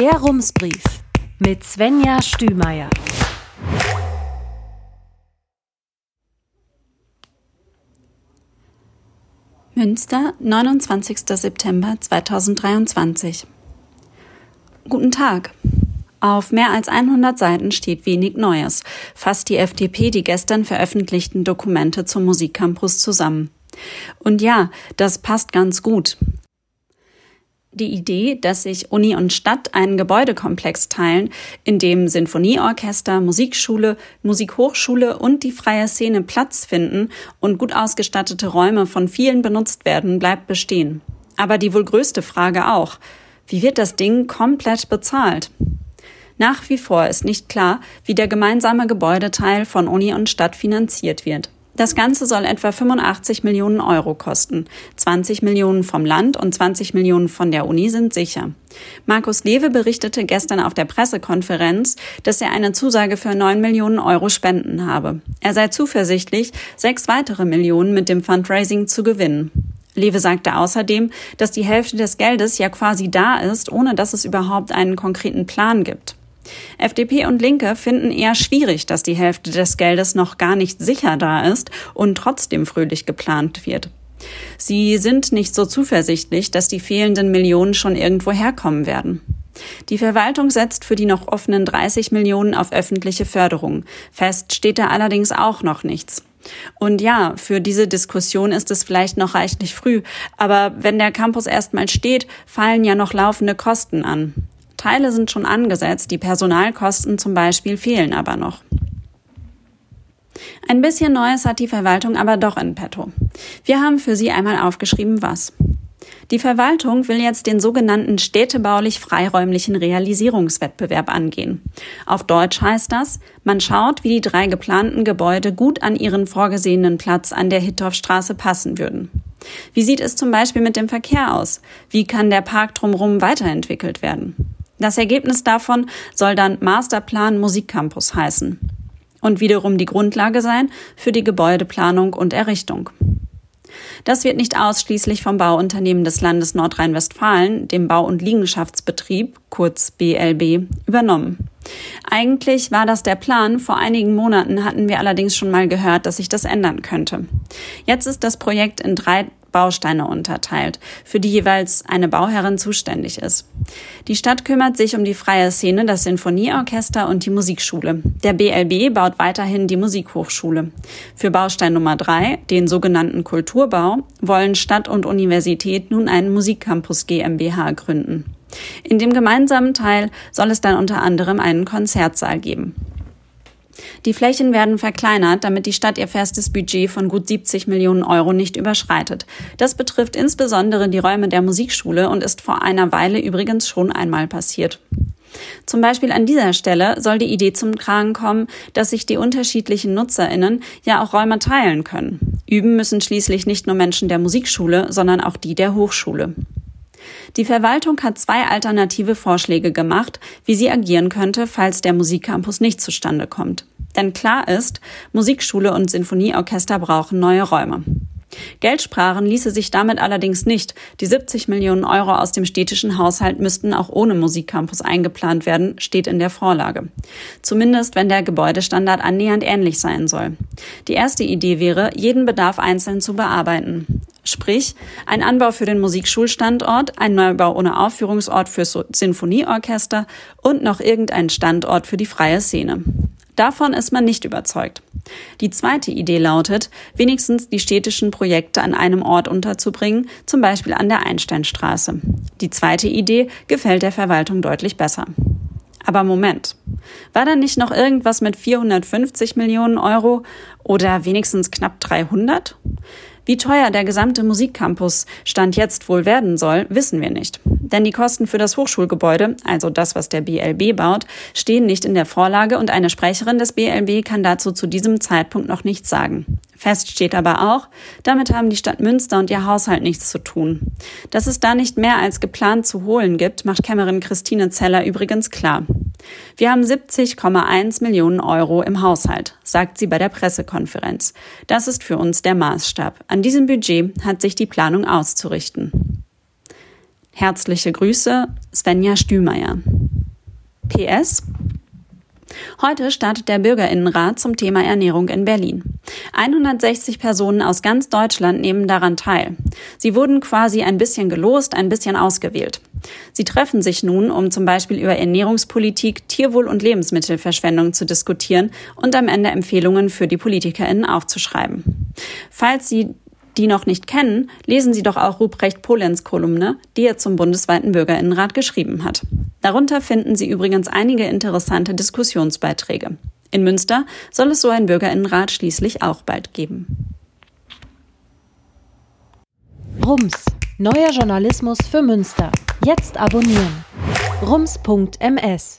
Der Rumsbrief mit Svenja Stümeier. Münster, 29. September 2023. Guten Tag. Auf mehr als 100 Seiten steht wenig Neues, fasst die FDP die gestern veröffentlichten Dokumente zum Musikcampus zusammen. Und ja, das passt ganz gut. Die Idee, dass sich Uni und Stadt einen Gebäudekomplex teilen, in dem Sinfonieorchester, Musikschule, Musikhochschule und die freie Szene Platz finden und gut ausgestattete Räume von vielen benutzt werden, bleibt bestehen. Aber die wohl größte Frage auch. Wie wird das Ding komplett bezahlt? Nach wie vor ist nicht klar, wie der gemeinsame Gebäudeteil von Uni und Stadt finanziert wird. Das Ganze soll etwa 85 Millionen Euro kosten. 20 Millionen vom Land und 20 Millionen von der Uni sind sicher. Markus Lewe berichtete gestern auf der Pressekonferenz, dass er eine Zusage für 9 Millionen Euro Spenden habe. Er sei zuversichtlich, sechs weitere Millionen mit dem Fundraising zu gewinnen. Lewe sagte außerdem, dass die Hälfte des Geldes ja quasi da ist, ohne dass es überhaupt einen konkreten Plan gibt. FDP und Linke finden eher schwierig, dass die Hälfte des Geldes noch gar nicht sicher da ist und trotzdem fröhlich geplant wird. Sie sind nicht so zuversichtlich, dass die fehlenden Millionen schon irgendwo herkommen werden. Die Verwaltung setzt für die noch offenen 30 Millionen auf öffentliche Förderung. Fest steht da allerdings auch noch nichts. Und ja, für diese Diskussion ist es vielleicht noch reichlich früh, aber wenn der Campus erstmal steht, fallen ja noch laufende Kosten an. Teile sind schon angesetzt, die Personalkosten zum Beispiel fehlen aber noch. Ein bisschen Neues hat die Verwaltung aber doch in petto. Wir haben für Sie einmal aufgeschrieben, was. Die Verwaltung will jetzt den sogenannten städtebaulich freiräumlichen Realisierungswettbewerb angehen. Auf Deutsch heißt das, man schaut, wie die drei geplanten Gebäude gut an ihren vorgesehenen Platz an der Hittorfstraße passen würden. Wie sieht es zum Beispiel mit dem Verkehr aus? Wie kann der Park drumherum weiterentwickelt werden? Das Ergebnis davon soll dann Masterplan Musikcampus heißen und wiederum die Grundlage sein für die Gebäudeplanung und Errichtung. Das wird nicht ausschließlich vom Bauunternehmen des Landes Nordrhein-Westfalen, dem Bau- und Liegenschaftsbetrieb, kurz BLB, übernommen. Eigentlich war das der Plan. Vor einigen Monaten hatten wir allerdings schon mal gehört, dass sich das ändern könnte. Jetzt ist das Projekt in drei Bausteine unterteilt, für die jeweils eine Bauherrin zuständig ist. Die Stadt kümmert sich um die freie Szene, das Sinfonieorchester und die Musikschule. Der BLB baut weiterhin die Musikhochschule. Für Baustein Nummer drei, den sogenannten Kulturbau, wollen Stadt und Universität nun einen Musikcampus GmbH gründen. In dem gemeinsamen Teil soll es dann unter anderem einen Konzertsaal geben. Die Flächen werden verkleinert, damit die Stadt ihr festes Budget von gut 70 Millionen Euro nicht überschreitet. Das betrifft insbesondere die Räume der Musikschule und ist vor einer Weile übrigens schon einmal passiert. Zum Beispiel an dieser Stelle soll die Idee zum Tragen kommen, dass sich die unterschiedlichen NutzerInnen ja auch Räume teilen können. Üben müssen schließlich nicht nur Menschen der Musikschule, sondern auch die der Hochschule. Die Verwaltung hat zwei alternative Vorschläge gemacht, wie sie agieren könnte, falls der Musikcampus nicht zustande kommt. Denn klar ist, Musikschule und Sinfonieorchester brauchen neue Räume. Geld sparen ließe sich damit allerdings nicht. Die 70 Millionen Euro aus dem städtischen Haushalt müssten auch ohne Musikcampus eingeplant werden, steht in der Vorlage. Zumindest wenn der Gebäudestandard annähernd ähnlich sein soll. Die erste Idee wäre, jeden Bedarf einzeln zu bearbeiten. Sprich, ein Anbau für den Musikschulstandort, ein Neubau ohne Aufführungsort fürs Sinfonieorchester und noch irgendein Standort für die freie Szene. Davon ist man nicht überzeugt. Die zweite Idee lautet, wenigstens die städtischen Projekte an einem Ort unterzubringen, zum Beispiel an der Einsteinstraße. Die zweite Idee gefällt der Verwaltung deutlich besser. Aber Moment, war da nicht noch irgendwas mit 450 Millionen Euro oder wenigstens knapp 300? Wie teuer der gesamte Musikcampus Stand jetzt wohl werden soll, wissen wir nicht. Denn die Kosten für das Hochschulgebäude, also das, was der BLB baut, stehen nicht in der Vorlage und eine Sprecherin des BLB kann dazu zu diesem Zeitpunkt noch nichts sagen. Fest steht aber auch, damit haben die Stadt Münster und ihr Haushalt nichts zu tun. Dass es da nicht mehr als geplant zu holen gibt, macht Kämmerin Christine Zeller übrigens klar. Wir haben 70,1 Millionen Euro im Haushalt, sagt sie bei der Pressekonferenz. Das ist für uns der Maßstab. An diesem Budget hat sich die Planung auszurichten. Herzliche Grüße, Svenja Stümeier. PS Heute startet der Bürgerinnenrat zum Thema Ernährung in Berlin. 160 Personen aus ganz Deutschland nehmen daran teil. Sie wurden quasi ein bisschen gelost, ein bisschen ausgewählt. Sie treffen sich nun, um zum Beispiel über Ernährungspolitik, Tierwohl und Lebensmittelverschwendung zu diskutieren und am Ende Empfehlungen für die PolitikerInnen aufzuschreiben. Falls Sie die noch nicht kennen, lesen Sie doch auch Ruprecht Polenz Kolumne, die er zum bundesweiten Bürgerinnenrat geschrieben hat. Darunter finden Sie übrigens einige interessante Diskussionsbeiträge. In Münster soll es so ein Bürgerinnenrat schließlich auch bald geben. Rums, neuer Journalismus für Münster. Jetzt abonnieren. rums.ms